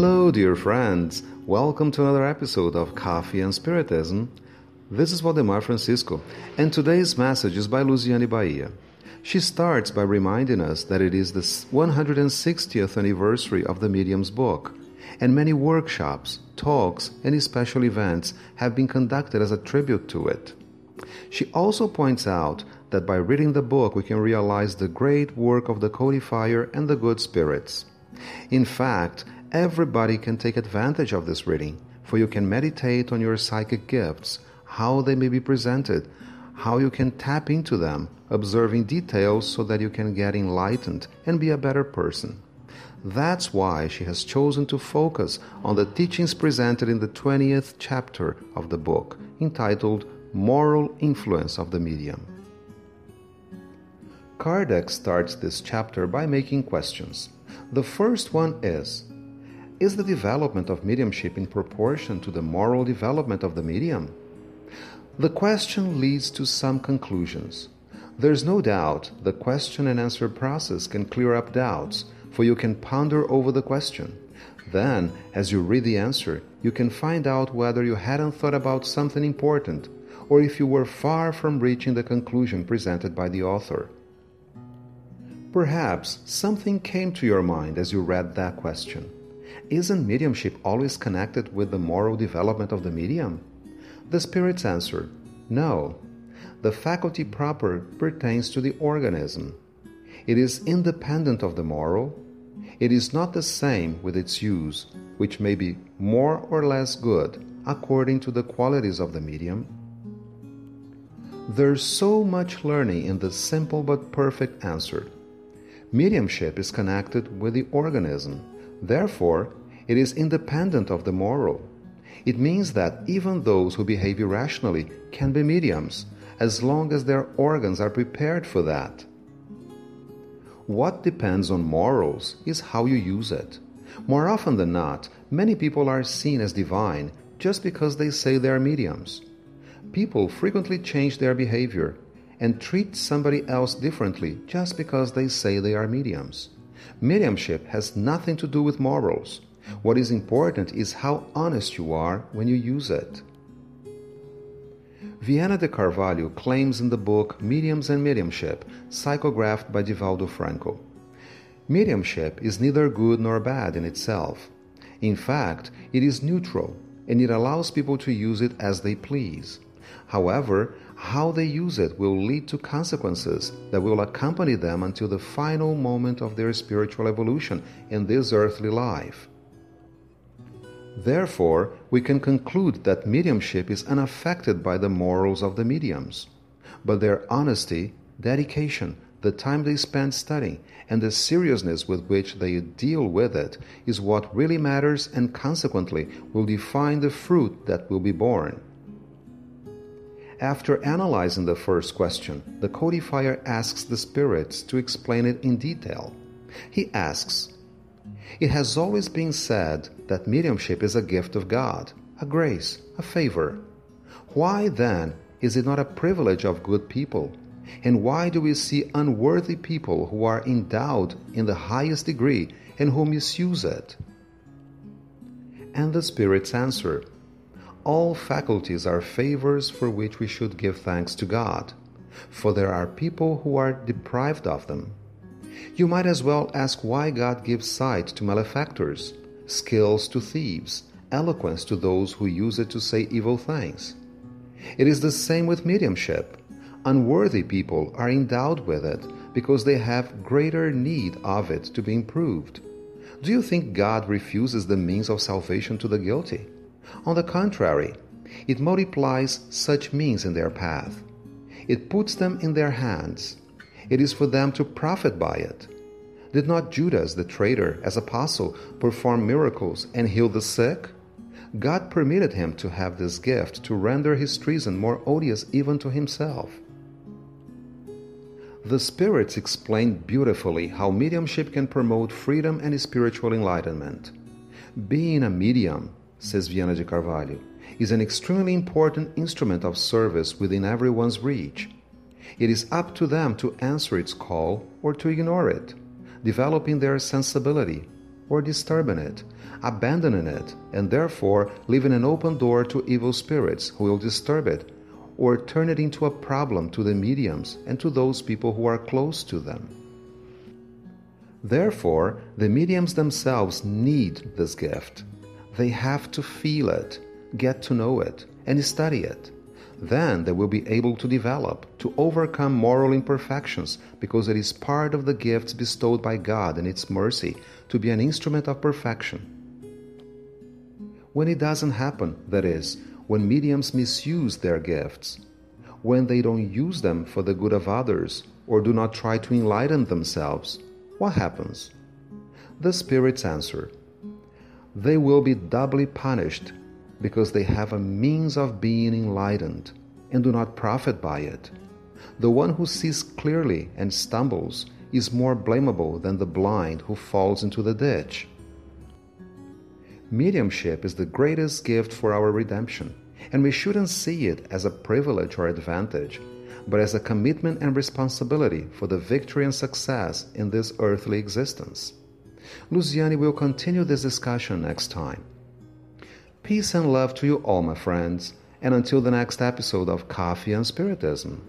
Hello, dear friends. Welcome to another episode of Coffee and Spiritism. This is Valdemar Francisco, and today's message is by Luciane Bahia. She starts by reminding us that it is the 160th anniversary of the Medium's book, and many workshops, talks, and special events have been conducted as a tribute to it. She also points out that by reading the book we can realize the great work of the codifier and the good spirits. In fact, everybody can take advantage of this reading, for you can meditate on your psychic gifts, how they may be presented, how you can tap into them, observing details so that you can get enlightened and be a better person. That's why she has chosen to focus on the teachings presented in the 20th chapter of the book, entitled Moral Influence of the Medium. Kardec starts this chapter by making questions. The first one is Is the development of mediumship in proportion to the moral development of the medium? The question leads to some conclusions. There's no doubt the question and answer process can clear up doubts, for you can ponder over the question. Then, as you read the answer, you can find out whether you hadn't thought about something important or if you were far from reaching the conclusion presented by the author. Perhaps something came to your mind as you read that question. Isn't mediumship always connected with the moral development of the medium? The spirits answer, No. The faculty proper pertains to the organism. It is independent of the moral. It is not the same with its use, which may be more or less good according to the qualities of the medium. There's so much learning in the simple but perfect answer. Mediumship is connected with the organism, therefore, it is independent of the moral. It means that even those who behave irrationally can be mediums, as long as their organs are prepared for that. What depends on morals is how you use it. More often than not, many people are seen as divine just because they say they are mediums. People frequently change their behavior and treat somebody else differently just because they say they are mediums. Mediumship has nothing to do with morals. What is important is how honest you are when you use it. Viana de Carvalho claims in the book Mediums and Mediumship, psychographed by Divaldo Franco. Mediumship is neither good nor bad in itself. In fact, it is neutral and it allows people to use it as they please. However, how they use it will lead to consequences that will accompany them until the final moment of their spiritual evolution in this earthly life. Therefore, we can conclude that mediumship is unaffected by the morals of the mediums, but their honesty, dedication, the time they spend studying, and the seriousness with which they deal with it is what really matters and consequently will define the fruit that will be born. After analyzing the first question, the codifier asks the spirits to explain it in detail. He asks, It has always been said that mediumship is a gift of God, a grace, a favor. Why then is it not a privilege of good people? And why do we see unworthy people who are endowed in the highest degree and who misuse it? And the spirits answer, all faculties are favors for which we should give thanks to God, for there are people who are deprived of them. You might as well ask why God gives sight to malefactors, skills to thieves, eloquence to those who use it to say evil things. It is the same with mediumship. Unworthy people are endowed with it because they have greater need of it to be improved. Do you think God refuses the means of salvation to the guilty? On the contrary, it multiplies such means in their path. It puts them in their hands. It is for them to profit by it. Did not Judas, the traitor, as apostle, perform miracles and heal the sick? God permitted him to have this gift to render his treason more odious even to himself. The spirits explain beautifully how mediumship can promote freedom and spiritual enlightenment. Being a medium says Viana de Carvalho, is an extremely important instrument of service within everyone's reach. It is up to them to answer its call or to ignore it, developing their sensibility. or disturbing it, abandoning it, and therefore leaving an open door to evil spirits who will disturb it or turn it into a problem to the mediums and to those people who are close to them. Therefore, the mediums themselves need this gift. They have to feel it, get to know it, and study it. Then they will be able to develop, to overcome moral imperfections, because it is part of the gifts bestowed by God in its mercy to be an instrument of perfection. When it doesn't happen, that is, when mediums misuse their gifts, when they don't use them for the good of others or do not try to enlighten themselves, what happens? The spirits answer They will be doubly punished because they have a means of being enlightened and do not profit by it. The one who sees clearly and stumbles is more blamable than the blind who falls into the ditch. Mediumship is the greatest gift for our redemption, and we shouldn't see it as a privilege or advantage, but as a commitment and responsibility for the victory and success in this earthly existence. Luciane will continue this discussion next time. Peace and love to you all, my friends, and until the next episode of Coffee and Spiritism.